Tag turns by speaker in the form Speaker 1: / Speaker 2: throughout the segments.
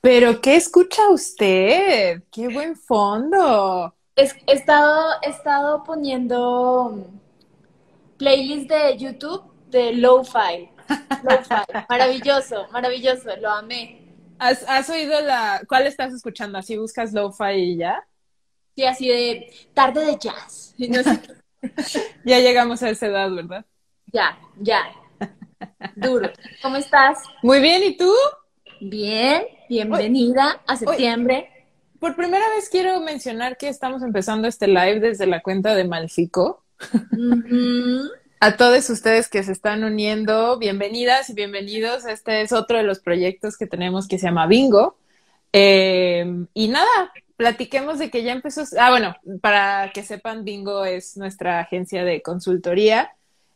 Speaker 1: Pero, ¿qué escucha usted? ¡Qué buen fondo!
Speaker 2: he, estado, he estado poniendo playlist de YouTube de lo-fi. maravilloso, maravilloso, lo amé.
Speaker 1: ¿Has, oído la... ¿Cuál estás escuchando? ¿Así buscas lo-fi y ya?
Speaker 2: Sí, así de tarde de jazz.
Speaker 1: ya llegamos a esa edad, ¿verdad?
Speaker 2: Ya, ya. Duro. ¿Cómo estás?
Speaker 1: Muy bien, ¿y tú?
Speaker 2: Bien, bienvenida a septiembre.
Speaker 1: por primera vez quiero mencionar que estamos empezando este live desde la cuenta de Malfico. A todos ustedes que se están uniendo, bienvenidas y bienvenidos. Este es otro de los proyectos que tenemos que se llama Bingo. Eh, y nada, platiquemos de que ya empezó. Ah, bueno, para que sepan, Bingo es nuestra agencia de consultoría.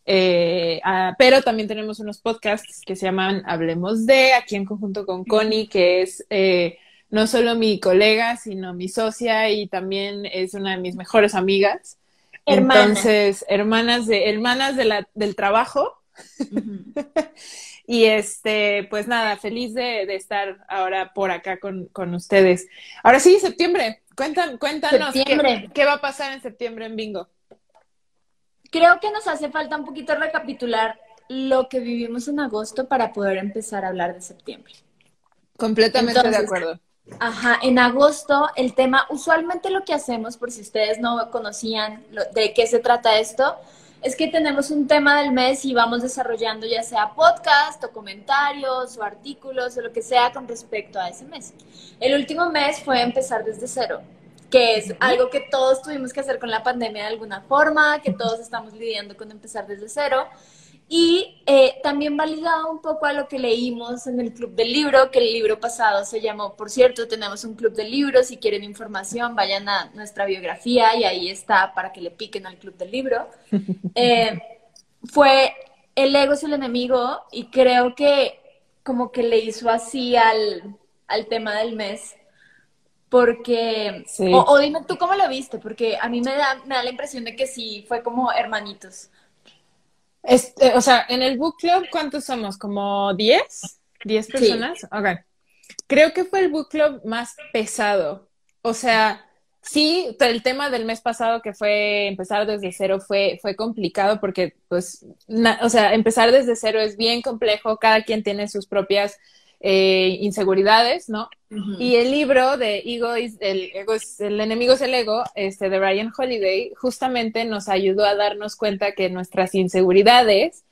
Speaker 1: Eh, ah, pero también tenemos unos podcasts que se llaman Hablemos de, aquí en conjunto con Connie, que es eh, no solo mi colega, sino mi socia y también es una de mis mejores amigas. Entonces, hermanas de, hermanas de la, del trabajo. y este, pues nada, feliz de, estar ahora por acá con, con, ustedes. Ahora sí, septiembre. Cuéntanos, cuéntanos Qué, qué va a pasar en septiembre en Bingo.
Speaker 2: Creo que nos hace falta un poquito recapitular lo que vivimos en agosto para poder empezar a hablar de septiembre.
Speaker 1: Completamente de acuerdo.
Speaker 2: Ajá, en agosto el tema, usualmente lo que hacemos, por si ustedes no conocían de qué se trata esto, es que tenemos un tema del mes y vamos desarrollando ya sea podcast o comentarios o artículos o lo que sea con respecto a ese mes. El último mes fue empezar desde cero, que es algo que todos tuvimos que hacer con la pandemia de alguna forma, que todos estamos lidiando con empezar desde cero. Y eh, también va ligado un poco a lo que leímos en el Club del Libro, que el libro pasado se llamó, por cierto, tenemos un Club del Libro, si quieren información vayan a nuestra biografía y ahí está para que le piquen al Club del Libro. Eh, fue El ego es el enemigo y creo que como que le hizo así al, al tema del mes. Porque, o, o, dime tú cómo lo viste, porque a mí me da, me da la impresión de que sí, fue como hermanitos.
Speaker 1: Este, o sea, en el book club, ¿cuántos somos? ¿Como 10? ¿10 personas? Ok. Creo que fue el book club más pesado. O sea, sí, el tema del mes pasado que fue empezar desde cero fue, fue complicado porque, pues, o sea, empezar desde cero es bien complejo. Cada quien tiene sus propias eh, inseguridades, ¿no? Y el libro de Ego es el, ego el enemigo es el ego, este, de Ryan Holiday, justamente nos ayudó a darnos cuenta que nuestras inseguridades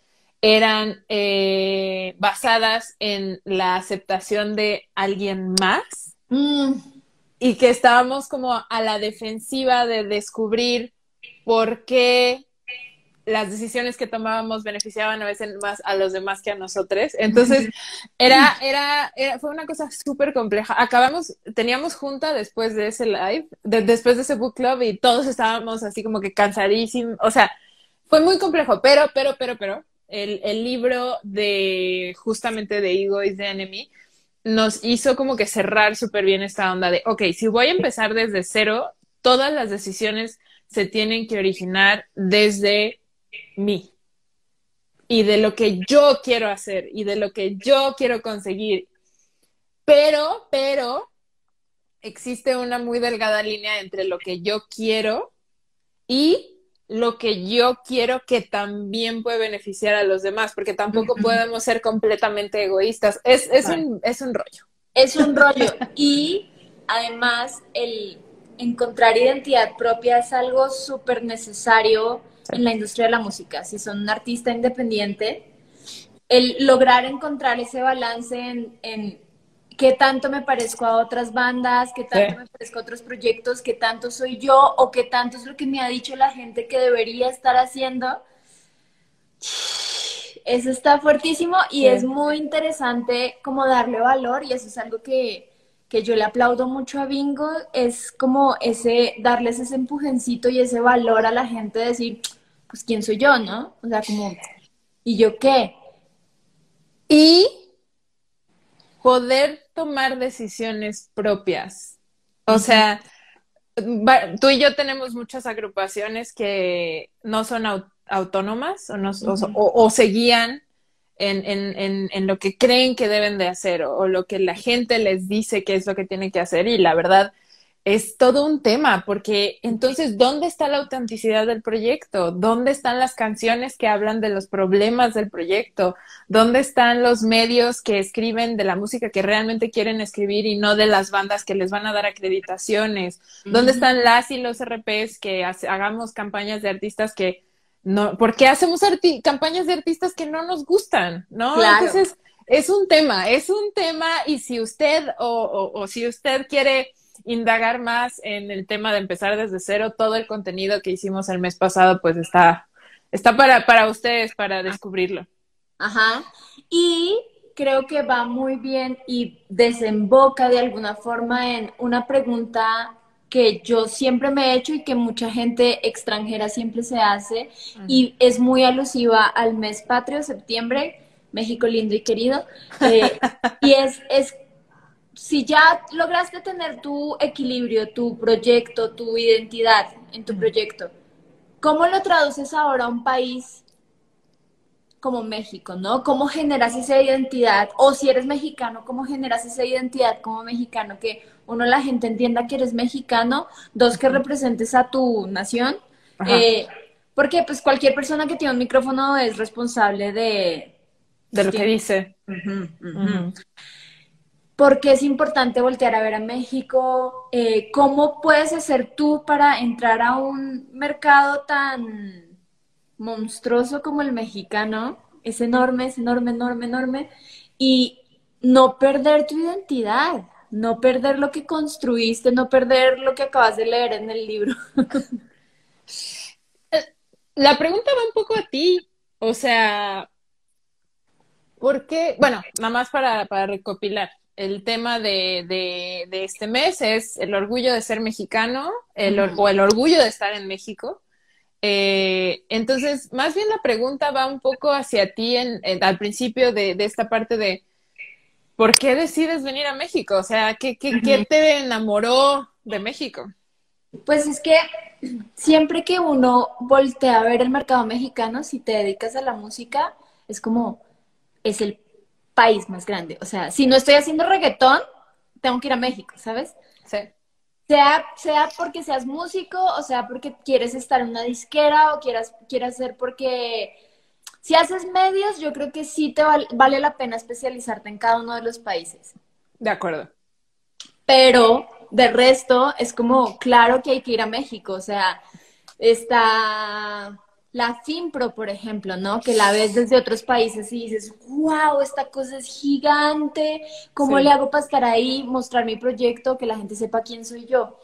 Speaker 1: eran eh, basadas en la aceptación de alguien más mm. y que estábamos como a la defensiva de descubrir por qué las decisiones que tomábamos beneficiaban a veces más a los demás que a nosotros. Entonces, era, era, fue una cosa súper compleja. Acabamos, teníamos junta después de ese live, después de ese book club y todos estábamos así como que cansadísimos. O sea, fue muy complejo, pero, pero, pero, pero, el, el libro de justamente de Ego is the Enemy nos hizo como que cerrar súper bien esta onda de, ok, si voy a empezar desde cero, todas las decisiones se tienen que originar desde mí y de lo que yo quiero hacer y de lo que yo quiero conseguir. Pero, pero, existe una muy delgada línea entre lo que yo quiero y lo que yo quiero que también puede beneficiar a los demás, porque tampoco podemos ser completamente egoístas. Es, es, un, es un rollo.
Speaker 2: Es un rollo. Y además, el encontrar identidad propia es algo súper necesario en la industria de la música, si son un artista independiente, el lograr encontrar ese balance en, qué tanto me parezco a otras bandas, qué tanto me parezco a otros proyectos, qué tanto soy yo o qué tanto es lo que me ha dicho la gente que debería estar haciendo. Eso está fuertísimo y es muy interesante como darle valor y eso es algo que, que yo le aplaudo mucho a Bingo, es como ese, darles ese empujencito y ese valor a la gente, de decir, pues quién soy yo, ¿no? O sea, como, ¿y yo qué?
Speaker 1: Y poder tomar decisiones propias. O sea, tú y yo tenemos muchas agrupaciones que no son autónomas o, o, se guían en, en, en, lo que creen que deben de hacer o, lo que la gente les dice que es lo que tienen que hacer y la verdad es todo un tema, porque entonces, ¿dónde está la autenticidad del proyecto? ¿Dónde están las canciones que hablan de los problemas del proyecto? ¿Dónde están los medios que escriben de la música que realmente quieren escribir y no de las bandas que les van a dar acreditaciones? ¿Dónde están las y los RPs que hagamos campañas de artistas que no, ¿por qué hacemos campañas de artistas que no nos gustan? ¿No? Entonces, es un tema, es un tema y si usted o, o si usted quiere indagar más en el tema de empezar desde cero, todo el contenido que hicimos el mes pasado, pues está, está para, para ustedes, para descubrirlo.
Speaker 2: Ajá. Y creo que va muy bien y desemboca de alguna forma en una pregunta que yo siempre me he hecho y que mucha gente extranjera siempre se hace y es muy alusiva al mes patrio, septiembre, México lindo y querido. Eh, y es, es si ya lograste tener tu equilibrio, tu proyecto, tu identidad en tu proyecto, ¿cómo lo traduces ahora a un país como México, ¿no? ¿Cómo generas esa identidad? O si eres mexicano, ¿cómo generas esa identidad como mexicano? Que uno, la gente entienda que eres mexicano, dos, que representes a tu nación. Eh, porque pues cualquier persona que tiene un micrófono es responsable de...
Speaker 1: De lo que dice.
Speaker 2: Por qué es importante voltear a ver a México, eh, cómo puedes hacer tú para entrar a un mercado tan monstruoso como el mexicano, es enorme, es enorme, enorme, enorme, y no perder tu identidad, no perder lo que construiste, no perder lo que acabas de leer en el libro.
Speaker 1: La pregunta va un poco a ti, o sea, ¿por qué? Bueno, nada más para, para recopilar el tema de, de, este mes es el orgullo de ser mexicano el, o el orgullo de estar en México. Eh, entonces, más bien la pregunta va un poco hacia ti en, al principio de, esta parte de ¿por qué decides venir a México? O sea, ¿qué, qué, ¿qué te enamoró de México?
Speaker 2: Pues es que siempre que uno voltea a ver el mercado mexicano, si te dedicas a la música, es como, es el país más grande. O sea, si no estoy haciendo reggaetón, tengo que ir a México, ¿sabes?
Speaker 1: Sí.
Speaker 2: Sea, sea porque seas músico, o sea porque quieres estar en una disquera, o quieras, quieras ser porque si haces medios, yo creo que sí te vale la pena especializarte en cada uno de los países.
Speaker 1: De acuerdo.
Speaker 2: Pero de resto, es como, claro que hay que ir a México, o sea, está la FIMPRO, por ejemplo, ¿no? Que la ves desde otros países y dices, wow, esta cosa es gigante, ¿cómo le hago para estar ahí, mostrar mi proyecto, que la gente sepa quién soy yo?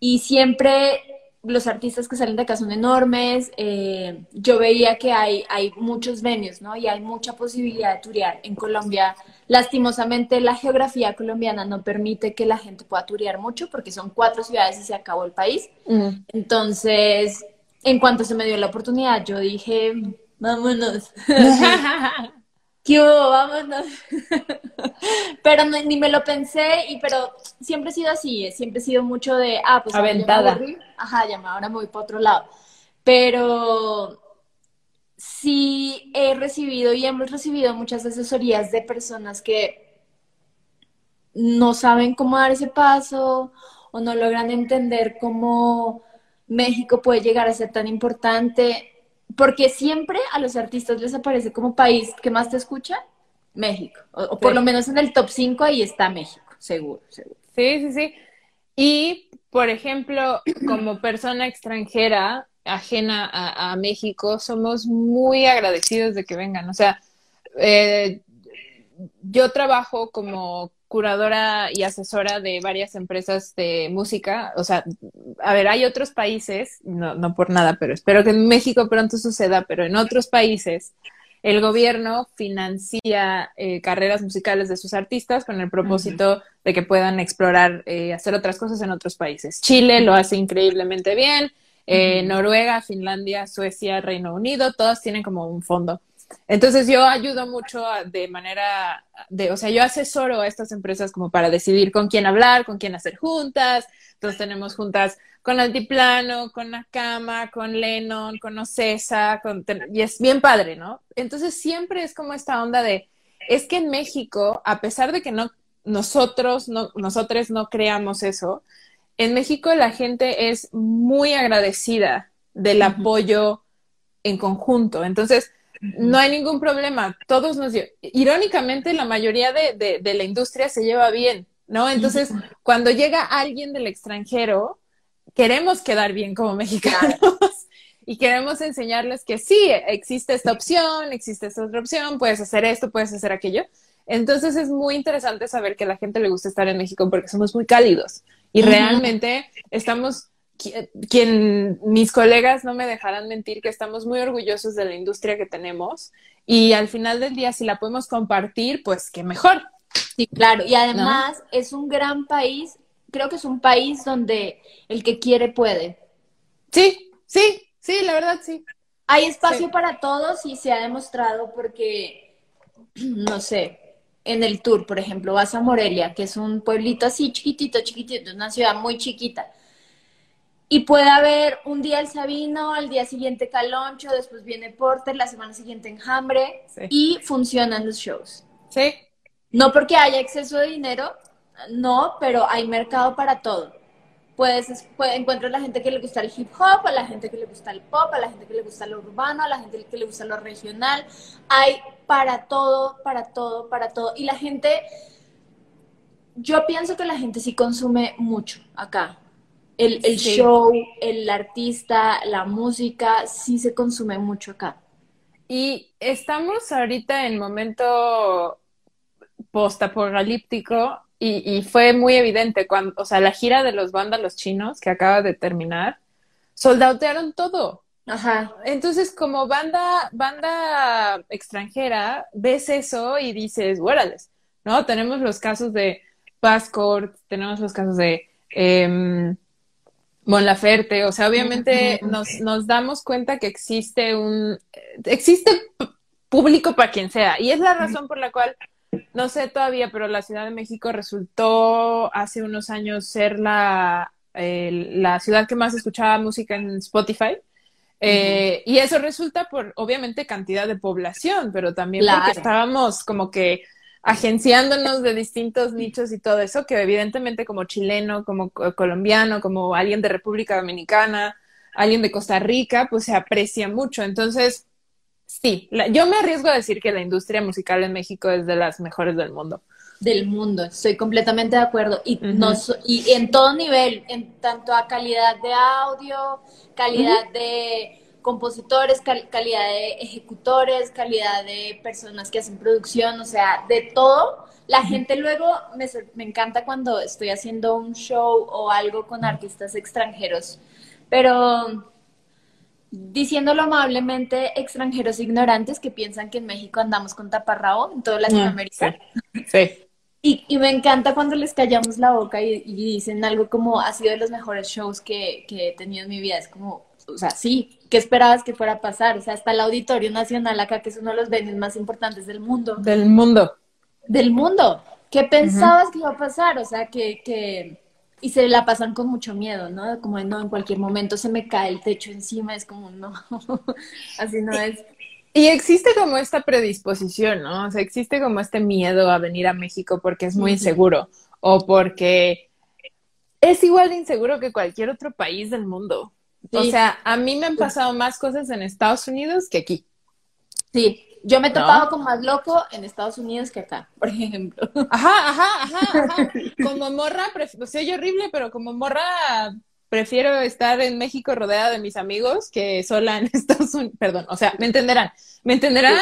Speaker 2: Y siempre los artistas que salen de acá son enormes, eh, yo veía que hay, hay muchos venues, ¿no? Y hay mucha posibilidad de turear. En Colombia, lastimosamente, la geografía colombiana no permite que la gente pueda turear mucho porque son cuatro ciudades y se acabó el país. Mm. Entonces, en cuanto se me dio la oportunidad, yo dije, vámonos. ¿Qué hubo? Vámonos. pero ni me lo pensé, y pero siempre he sido así, siempre he sido mucho de, ah, pues
Speaker 1: Aventada.
Speaker 2: ajá, ya ahora me voy para otro lado. Pero sí he recibido y hemos recibido muchas asesorías de personas que no saben cómo dar ese paso o no logran entender cómo México puede llegar a ser tan importante, porque siempre a los artistas les aparece como país que más te escucha, México, o, por lo menos en el top 5 ahí está México, seguro, seguro.
Speaker 1: Sí, sí, sí. Y, por ejemplo, como persona extranjera ajena a, México, somos muy agradecidos de que vengan. O sea, eh, yo trabajo como curadora y asesora de varias empresas de música. O sea, a ver, hay otros países, no, no por nada, pero espero que en México pronto suceda, pero en otros países el gobierno financia eh, carreras musicales de sus artistas con el propósito de que puedan explorar, eh, hacer otras cosas en otros países. Chile lo hace increíblemente bien, eh, Noruega, Finlandia, Suecia, Reino Unido, todas tienen como un fondo. Entonces yo ayudo mucho de manera, de, o sea, yo asesoro a estas empresas como para decidir con quién hablar, con quién hacer juntas. Entonces tenemos juntas con Altiplano, con Nakama, con Lennon, con Ocesa, con, y es bien padre, ¿no? Entonces siempre es como esta onda de, es que en México, a pesar de que no, nosotros, no, nosotros no creamos eso, en México la gente es muy agradecida del apoyo en conjunto. Entonces, no hay ningún problema. Todos nos... Irónicamente, la mayoría de, de, la industria se lleva bien, ¿no? Entonces, cuando llega alguien del extranjero, queremos quedar bien como mexicanos y queremos enseñarles que sí, existe esta opción, existe esta otra opción, puedes hacer esto, puedes hacer aquello. Entonces es muy interesante saber que a la gente le gusta estar en México porque somos muy cálidos y realmente estamos quien mis colegas no me dejarán mentir que estamos muy orgullosos de la industria que tenemos y al final del día si la podemos compartir, pues qué mejor.
Speaker 2: Sí, claro, y además es un gran país, creo que es un país donde el que quiere puede.
Speaker 1: Sí, sí, sí, la verdad sí.
Speaker 2: Hay espacio para todos y se ha demostrado porque, no sé, en el tour, por ejemplo, vas a Morelia, que es un pueblito así chiquitito, chiquitito, una ciudad muy chiquita y puede haber un día el Sabino, al día siguiente Caloncho, después viene Porter, la semana siguiente Enjambre y funcionan los shows.
Speaker 1: Sí.
Speaker 2: No porque haya exceso de dinero, no, pero hay mercado para todo. Puedes, puede, encuentras la gente que le gusta el hip hop, a la gente que le gusta el pop, a la gente que le gusta lo urbano, a la gente que le gusta lo regional. Hay para todo, para todo, para todo. Y la gente, yo pienso que la gente sí consume mucho acá el, show, el artista, la música, sí se consume mucho acá.
Speaker 1: Y estamos ahorita en momento postapocalíptico y, y fue muy evidente cuando, o sea, la gira de los vándalos chinos que acaba de terminar, soldautearon todo.
Speaker 2: Ajá.
Speaker 1: Entonces, como banda, banda extranjera, ves eso y dices, órales, ¿no? Tenemos los casos de Passport, tenemos los casos de eh, Mon Laferte, o sea, obviamente nos, nos damos cuenta que existe un, existe público para quien sea, y es la razón por la cual, no sé todavía, pero la Ciudad de México resultó hace unos años ser la, la ciudad que más escuchaba música en Spotify. Eh, y eso resulta por, obviamente, cantidad de población, pero también porque estábamos como que agenciándonos de distintos nichos y todo eso, que evidentemente como chileno, como colombiano, como alguien de República Dominicana, alguien de Costa Rica, pues se aprecia mucho. Entonces, sí, yo me arriesgo a decir que la industria musical en México es de las mejores del mundo.
Speaker 2: Del mundo, estoy completamente de acuerdo. Y, y en todo nivel, en tanto a calidad de audio, calidad de compositores, calidad de ejecutores, calidad de personas que hacen producción, o sea, de todo. La gente luego me, me encanta cuando estoy haciendo un show o algo con artistas extranjeros, pero diciéndolo amablemente, extranjeros ignorantes que piensan que en México andamos con taparrabo en toda Latinoamérica.
Speaker 1: Sí.
Speaker 2: Y, y, me encanta cuando les callamos la boca y, dicen algo como ha sido de los mejores shows que, que he tenido en mi vida. Es como, o sea, sí, ¿qué esperabas que fuera a pasar? O sea, hasta el Auditorio Nacional acá, que es uno de los venues más importantes del mundo.
Speaker 1: Del mundo.
Speaker 2: Del mundo. ¿Qué pensabas que iba a pasar? O sea, que, que... Y se la pasan con mucho miedo, ¿no? Como, no, en cualquier momento se me cae el techo encima, es como, no, así no es.
Speaker 1: Y existe como esta predisposición, ¿no? O sea, existe como este miedo a venir a México porque es muy inseguro o porque es igual de inseguro que cualquier otro país del mundo. O sea, a mí me han pasado más cosas en Estados Unidos que aquí.
Speaker 2: Sí, yo me he topado con más loco en Estados Unidos que acá, por ejemplo.
Speaker 1: Ajá, ajá, ajá, ajá. Como morra, o sea, yo horrible, pero como morra prefiero estar en México rodeada de mis amigos que sola en Estados Unidos. Perdón, o sea, me entenderán. ¿Me entenderán?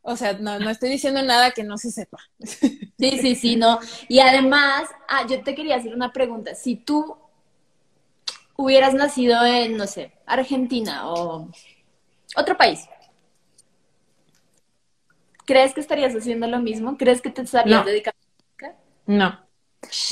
Speaker 1: O sea, no, no estoy diciendo nada que no se sepa.
Speaker 2: Sí, sí, sí, no. Y además, ah, yo te quería hacer una pregunta. Si tú hubieras nacido en, no sé, Argentina o otro país, ¿crees que estarías haciendo lo mismo? ¿Crees que te estarías dedicando a
Speaker 1: música? No.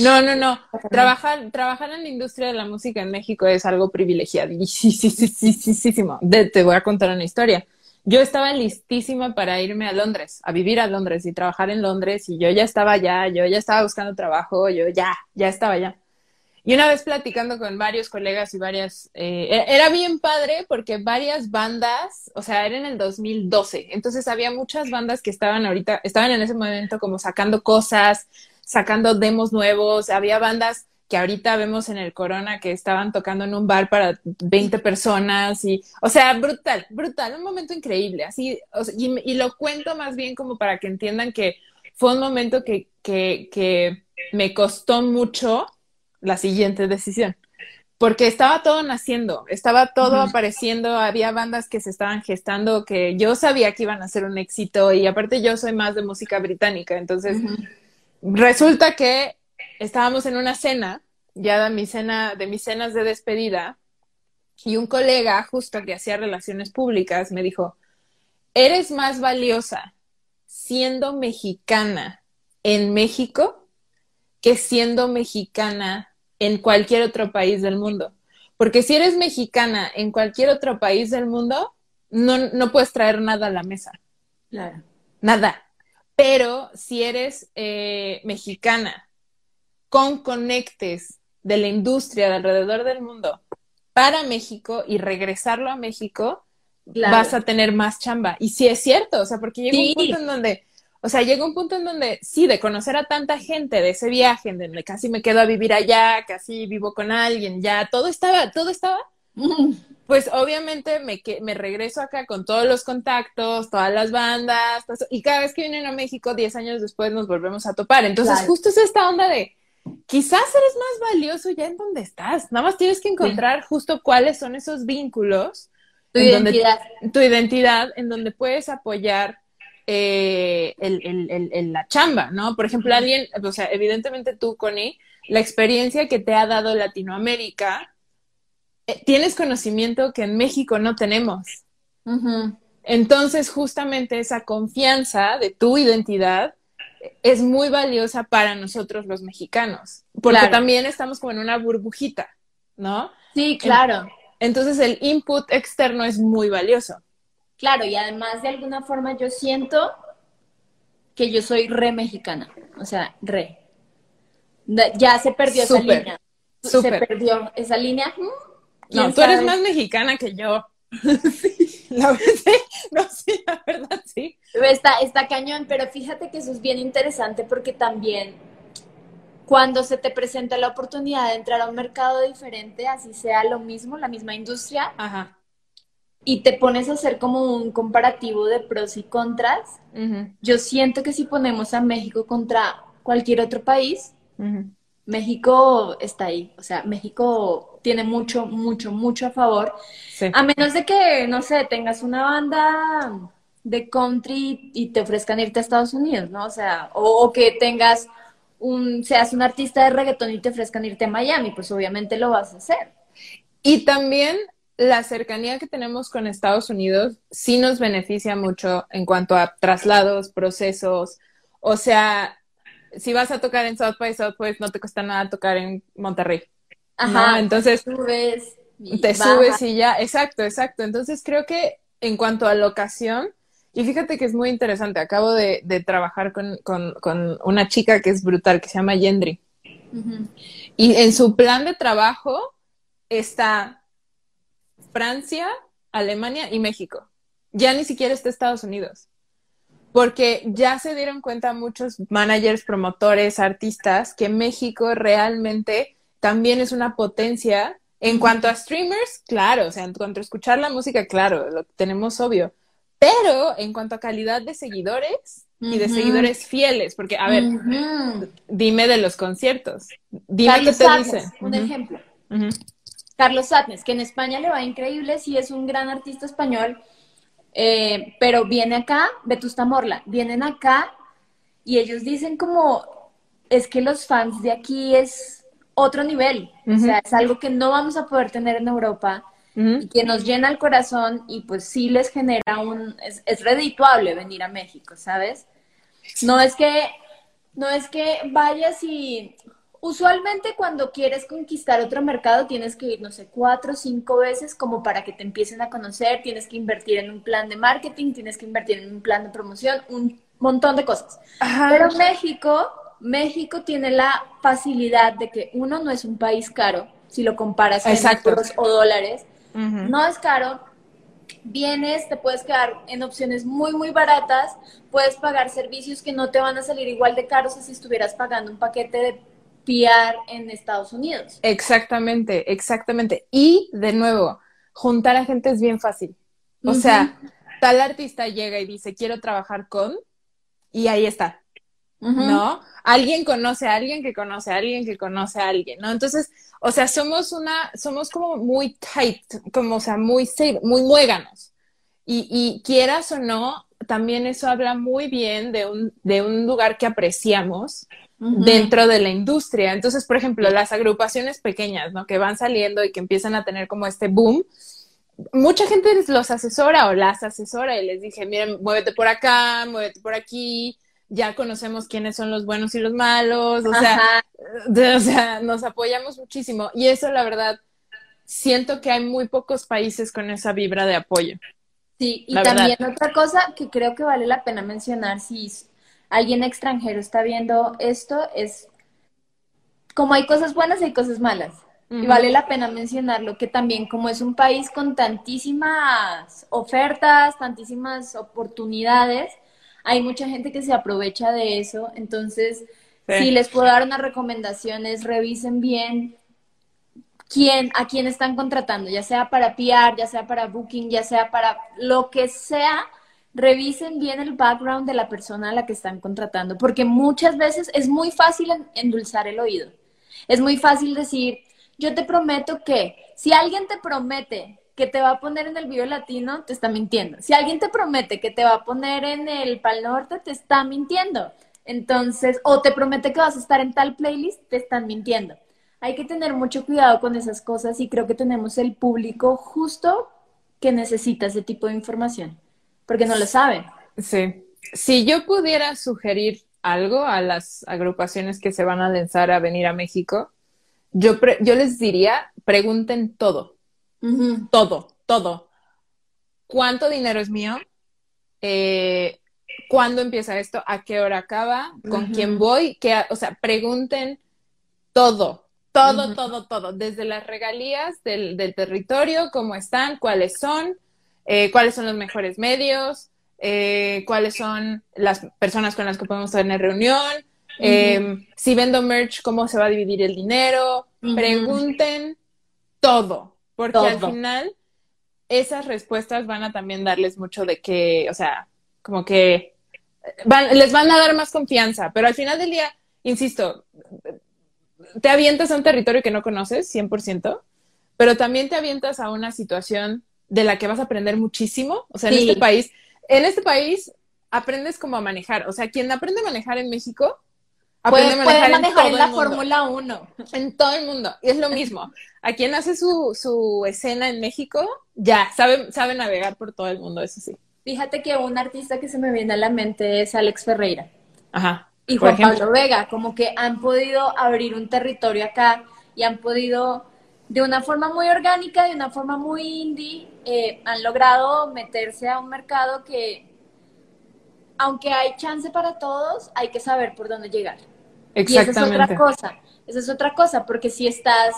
Speaker 1: No, no, no. Trabajar, trabajar en la industria de la música en México es algo privilegiadísimo. Te voy a contar una historia. Yo estaba listísima para irme a Londres, a vivir a Londres y trabajar en Londres y yo ya estaba allá, yo ya estaba buscando trabajo, yo ya, ya estaba allá. Y una vez platicando con varios colegas y varias, eh, e-, era bien padre porque varias bandas, o sea, era en el 2012, entonces había muchas bandas que estaban ahorita, estaban en ese momento como sacando cosas, sacando demos nuevos, había bandas que ahorita vemos en el Corona que estaban tocando en un bar para 20 personas y, o sea, brutal, brutal, un momento increíble, así, y, lo cuento más bien como para que entiendan que fue un momento que, que, que me costó mucho la siguiente decisión. Porque estaba todo naciendo, estaba todo apareciendo, había bandas que se estaban gestando que yo sabía que iban a ser un éxito y aparte yo soy más de música británica, entonces resulta que estábamos en una cena, ya de mi cena, de mis cenas de despedida, y un colega justo que hacía relaciones públicas me dijo, eres más valiosa siendo mexicana en México que siendo mexicana en cualquier otro país del mundo. Porque si eres mexicana en cualquier otro país del mundo, no, no puedes traer nada a la mesa.
Speaker 2: Claro.
Speaker 1: Nada. Pero si eres eh, mexicana con conectes de la industria de alrededor del mundo para México y regresarlo a México, vas a tener más chamba. Y sí es cierto, o sea, porque llega un punto en donde o sea, llega un punto en donde sí, de conocer a tanta gente de ese viaje, en donde casi me quedo a vivir allá, casi vivo con alguien, ya todo estaba, todo estaba. Pues obviamente me, me regreso acá con todos los contactos, todas las bandas, y cada vez que vienen a México, 10 años después nos volvemos a topar. Entonces, justo es esta onda de, quizás eres más valioso ya en donde estás, nada más tienes que encontrar justo cuáles son esos vínculos.
Speaker 2: Tu identidad.
Speaker 1: tu identidad, en donde puedes apoyar eh, el, la chamba, ¿no? Por ejemplo, alguien, o sea, evidentemente tú, Connie, la experiencia que te ha dado Latinoamérica, eh, tienes conocimiento que en México no tenemos. Entonces, justamente esa confianza de tu identidad es muy valiosa para nosotros los mexicanos, porque también estamos como en una burbujita, ¿no?
Speaker 2: Sí, claro.
Speaker 1: Entonces, el input externo es muy valioso.
Speaker 2: Claro, y además de alguna forma yo siento que yo soy re mexicana, o sea, re. Ya se perdió esa línea. Se perdió esa línea.
Speaker 1: No, tú eres más mexicana que yo. sí. La verdad, no, sí, la verdad, sí.
Speaker 2: Está, está cañón, pero fíjate que eso es bien interesante porque también cuando se te presenta la oportunidad de entrar a un mercado diferente, así sea lo mismo, la misma industria,
Speaker 1: Ajá
Speaker 2: y te pones a hacer como un comparativo de pros y contras, yo siento que si ponemos a México contra cualquier otro país, México está ahí. O sea, México tiene mucho, mucho, mucho a favor. A menos de que, no sé, tengas una banda de country y te ofrezcan irte a Estados Unidos, ¿no? O sea, o, que tengas un, seas un artista de reggaetón y te ofrezcan irte a Miami, pues obviamente lo vas a hacer.
Speaker 1: Y también la cercanía que tenemos con Estados Unidos sí nos beneficia mucho en cuanto a traslados, procesos. O sea, si vas a tocar en South by Southwest, no te cuesta nada tocar en Monterrey.
Speaker 2: Ajá.
Speaker 1: Entonces,
Speaker 2: subes
Speaker 1: te subes y ya. Exacto, exacto. Entonces, creo que en cuanto a locación, y fíjate que es muy interesante. Acabo de, trabajar con, una chica que es brutal, que se llama Yendri. Y en su plan de trabajo está Francia, Alemania y México. Ya ni siquiera está Estados Unidos. Porque ya se dieron cuenta muchos managers, promotores, artistas, que México realmente también es una potencia. En cuanto a streamers, claro, o sea, en cuanto a escuchar la música, claro, lo tenemos obvio. Pero en cuanto a calidad de seguidores y de seguidores fieles, porque, a ver, dime de los conciertos. Dime qué te dicen.
Speaker 2: Un ejemplo. Carlos Satnes, que en España le va increíble, sí es un gran artista español, eh, pero viene acá, Vetusta Morla, vienen acá y ellos dicen como, es que los fans de aquí es otro nivel, o sea, es algo que no vamos a poder tener en Europa y que nos llena el corazón y pues sí les genera un, es, es redituable venir a México, ¿sabes? No es que, no es que vayas y Usualmente cuando quieres conquistar otro mercado tienes que ir, no sé, cuatro o cinco veces como para que te empiecen a conocer, tienes que invertir en un plan de marketing, tienes que invertir en un plan de promoción, un montón de cosas. Pero México México tiene la facilidad de que uno no es un país caro, si lo comparas con euros o dólares, no es caro, vienes, te puedes quedar en opciones muy, muy baratas, puedes pagar servicios que no te van a salir igual de caros si estuvieras pagando un paquete de PR en Estados Unidos.
Speaker 1: Exactamente, exactamente. Y de nuevo, juntar a gente es bien fácil. O sea, tal artista llega y dice, quiero trabajar con, y ahí está. ¿No? Alguien conoce a alguien que conoce a alguien que conoce a alguien, ¿no? Entonces, o sea, somos una, somos como muy tight, como, o sea, muy, muy muéganos. Y, y quieras o no, también eso habla muy bien de un, de un lugar que apreciamos dentro de la industria. Entonces, por ejemplo, las agrupaciones pequeñas, ¿no? Que van saliendo y que empiezan a tener como este boom, mucha gente los asesora o las asesora y les dije, miren, muévete por acá, muévete por aquí, ya conocemos quiénes son los buenos y los malos, o sea, o sea, nos apoyamos muchísimo y eso la verdad siento que hay muy pocos países con esa vibra de apoyo.
Speaker 2: Sí, y también otra cosa que creo que vale la pena mencionar si alguien extranjero está viendo esto es como hay cosas buenas y hay cosas malas. Y vale la pena mencionarlo, que también como es un país con tantísimas ofertas, tantísimas oportunidades, hay mucha gente que se aprovecha de eso. Entonces, si les puedo dar unas recomendaciones, revisen bien quién, a quién están contratando, ya sea para PR, ya sea para Booking, ya sea para lo que sea, revisen bien el background de la persona a la que están contratando, porque muchas veces es muy fácil endulzar el oído. Es muy fácil decir, yo te prometo que si alguien te promete que te va a poner en el video latino, te está mintiendo. Si alguien te promete que te va a poner en el Pal Norte, te está mintiendo. Entonces, o te promete que vas a estar en tal playlist, te están mintiendo. Hay que tener mucho cuidado con esas cosas y creo que tenemos el público justo que necesita ese tipo de información, porque no lo sabe.
Speaker 1: Sí. Si yo pudiera sugerir algo a las agrupaciones que se van a lanzar a venir a México, yo, yo les diría, pregunten todo, todo, todo. ¿Cuánto dinero es mío? Eh, ¿Cuándo empieza esto? ¿A qué hora acaba? ¿Con quién voy? ¿Qué, o sea, pregunten todo, todo, todo, todo, desde las regalías del, territorio, cómo están, cuáles son, eh, cuáles son los mejores medios, eh, cuáles son las personas con las que podemos tener reunión, Em, si vendo merch, ¿cómo se va a dividir el dinero? Pregunten todo, porque al final esas respuestas van a también darles mucho de que, o sea, como que les van a dar más confianza, pero al final del día, insisto, te avientas a un territorio que no conoces, 100%, pero también te avientas a una situación de la que vas a aprender muchísimo, o sea, en este país, en este país aprendes como a manejar, o sea, quien aprende a manejar en México
Speaker 2: Puede manejar, en, la Fórmula 1.
Speaker 1: En todo el mundo. Y es lo mismo. A quien hace su, su escena en México, ya, sabe, sabe navegar por todo el mundo, eso sí.
Speaker 2: Fíjate que un artista que se me viene a la mente es Alex Ferreira.
Speaker 1: Ajá.
Speaker 2: Y Juan Pablo Vega, como que han podido abrir un territorio acá y han podido, de una forma muy orgánica, de una forma muy indie, eh, han logrado meterse a un mercado que aunque hay chance para todos, hay que saber por dónde llegar.
Speaker 1: Exactamente.
Speaker 2: Y esa es otra cosa, esa es otra cosa, porque si estás,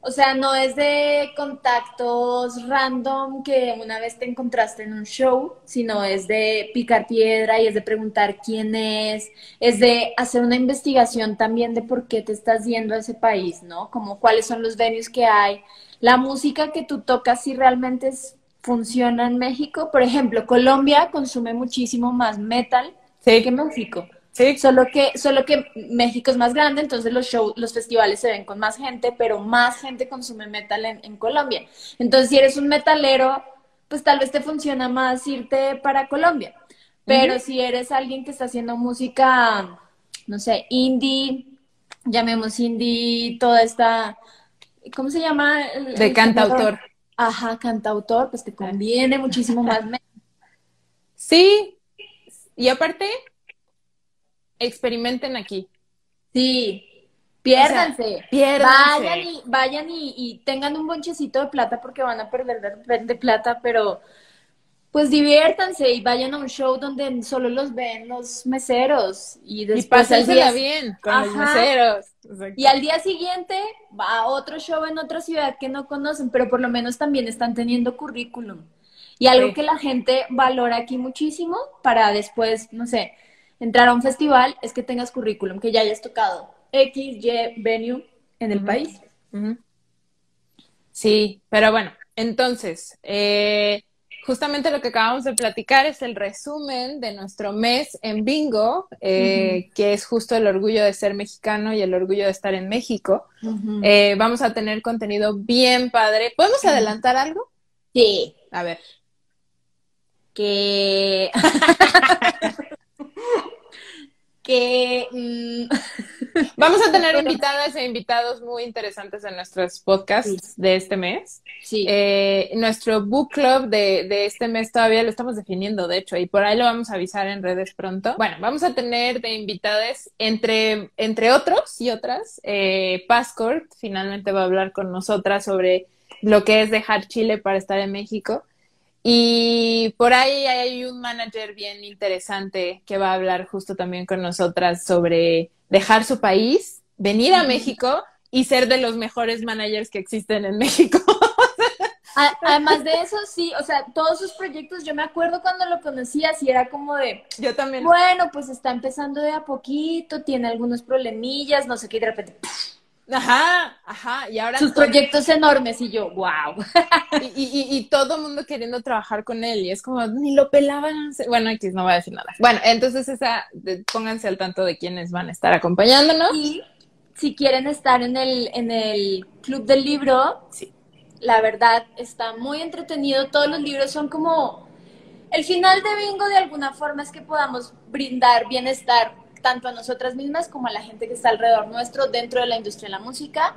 Speaker 2: o sea, no es de contactos random que una vez te encontraste en un show, sino es de picar piedra y es de preguntar quién es, es de hacer una investigación también de por qué te estás yendo a ese país, ¿no? Como cuáles son los venues que hay, la música que tú tocas si realmente es funciona en México. Por ejemplo, Colombia consume muchísimo más metal que México.
Speaker 1: Sí.
Speaker 2: Solo que, solo que México es más grande, entonces los shows, los festivales se ven con más gente, pero más gente consume metal en, Colombia. Entonces, si eres un metalero, pues tal vez te funciona más irte para Colombia. Pero si eres alguien que está haciendo música, no sé, indie, llamemos indie, toda esta, ¿cómo se llama?
Speaker 1: de cantautor
Speaker 2: ajá, cantautor, pues te conviene muchísimo más.
Speaker 1: Sí, y aparte, experimenten aquí.
Speaker 2: Sí, piérdanse. Vayan, y, vayan y, tengan un bonchecito de plata porque van a perder de, plata, pero pues diviértanse y vayan a un show donde solo los ven los meseros y después
Speaker 1: y pásensela bien con los meseros.
Speaker 2: Y al día siguiente va a otro show en otra ciudad que no conocen, pero por lo menos también están teniendo currículum. Y algo que la gente valora aquí muchísimo para después, no sé, entrar a un festival es que tengas currículum, que ya hayas tocado X, Y, venue en el país.
Speaker 1: Sí, pero bueno, entonces, eh, justamente lo que acabamos de platicar es el resumen de nuestro mes en Bingo, eh, que es justo el orgullo de ser mexicano y el orgullo de estar en México. Eh, vamos a tener contenido bien padre. ¿Podemos adelantar algo?
Speaker 2: Sí.
Speaker 1: A ver.
Speaker 2: Que... que mm,
Speaker 1: vamos a tener invitadas e invitados muy interesantes en nuestros podcasts de este mes.
Speaker 2: Sí.
Speaker 1: Eh, nuestro book club de, este mes todavía lo estamos definiendo, de hecho, y por ahí lo vamos a avisar en redes pronto. Bueno, vamos a tener de invitadas, entre, entre otros y otras, eh, Passport finalmente va a hablar con nosotras sobre lo que es dejar Chile para estar en México. Y por ahí hay un manager bien interesante que va a hablar justo también con nosotras sobre dejar su país, venir a México y ser de los mejores managers que existen en México.
Speaker 2: Además de eso, sí, o sea, todos sus proyectos, yo me acuerdo cuando lo conocías y era como de,
Speaker 1: yo también.
Speaker 2: Bueno, pues está empezando de a poquito, tiene algunos problemillas, no sé qué, y de repente,
Speaker 1: Ajá, ajá, y ahora...
Speaker 2: Sus proyectos enormes y yo, wow.
Speaker 1: Y, y, y, todo el mundo queriendo trabajar con él y es como, ni lo pelaban. Bueno, aquí no voy a decir nada. Bueno, entonces esa, pónganse al tanto de quiénes van a estar acompañándonos.
Speaker 2: Y si quieren estar en el, en el club del libro, sí. la verdad está muy entretenido. Todos los libros son como... El final de bingo de alguna forma es que podamos brindar bienestar tanto a nosotras mismas como a la gente que está alrededor nuestro dentro de la industria de la música,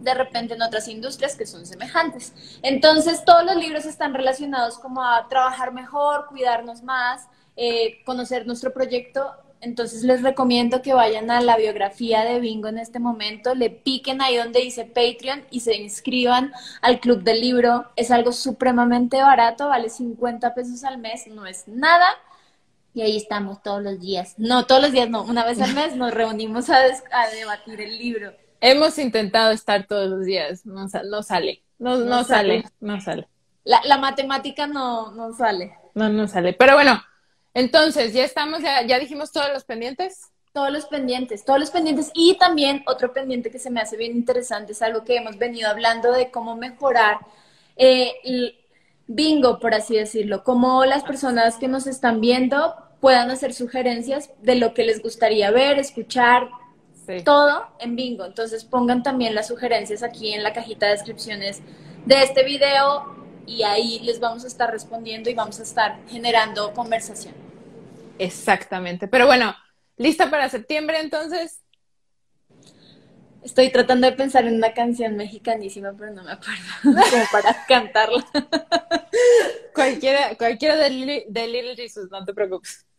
Speaker 2: de repente en otras industrias que son semejantes. Entonces, todos los libros están relacionados como a trabajar mejor, cuidarnos más, eh, conocer nuestro proyecto. Entonces, les recomiendo que vayan a la biografía de Bingo en este momento, le piquen ahí donde dice Patreon y se inscriban al Club del Libro. Es algo supremamente barato, vale 50 pesos al mes, no es nada y ahí estamos todos los días. No, todos los días no, una vez al mes nos reunimos a, debatir el libro.
Speaker 1: Hemos intentado estar todos los días, no, no sale, no, no, sale. no sale.
Speaker 2: La, la, matemática no, no sale.
Speaker 1: No, no sale. Pero bueno, entonces, ya estamos, ya, ya dijimos todos los pendientes.
Speaker 2: Todos los pendientes, todos los pendientes. Y también otro pendiente que se me hace bien interesante es algo que hemos venido hablando de cómo mejorar eh, el bingo, por así decirlo, cómo las personas que nos están viendo puedan hacer sugerencias de lo que les gustaría ver, escuchar, todo en bingo. Entonces pongan también las sugerencias aquí en la cajita de descripciones de este video y ahí les vamos a estar respondiendo y vamos a estar generando conversación.
Speaker 1: Exactamente. Pero bueno, ¿lista para septiembre entonces?
Speaker 2: Estoy tratando de pensar en una canción mexicanísima, pero no me acuerdo como para cantarla.
Speaker 1: cualquiera, cualquiera de, Little Jesus, no te preocupes.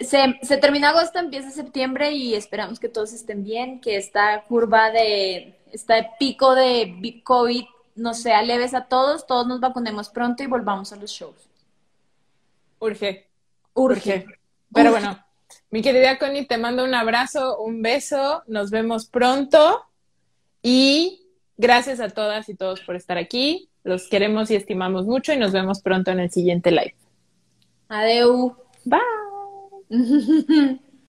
Speaker 2: Se, termina agosto, empieza septiembre y esperamos que todos estén bien, que esta curva de, este pico de COVID nos sea leves a todos, todos nos vacunemos pronto y volvamos a los shows.
Speaker 1: Urge. Urge. Pero bueno, mi querida Connie, te mando un abrazo, un beso, nos vemos pronto y gracias a todas y todos por estar aquí. Los queremos y estimamos mucho y nos vemos pronto en el siguiente live.
Speaker 2: Adeu.
Speaker 1: Bye.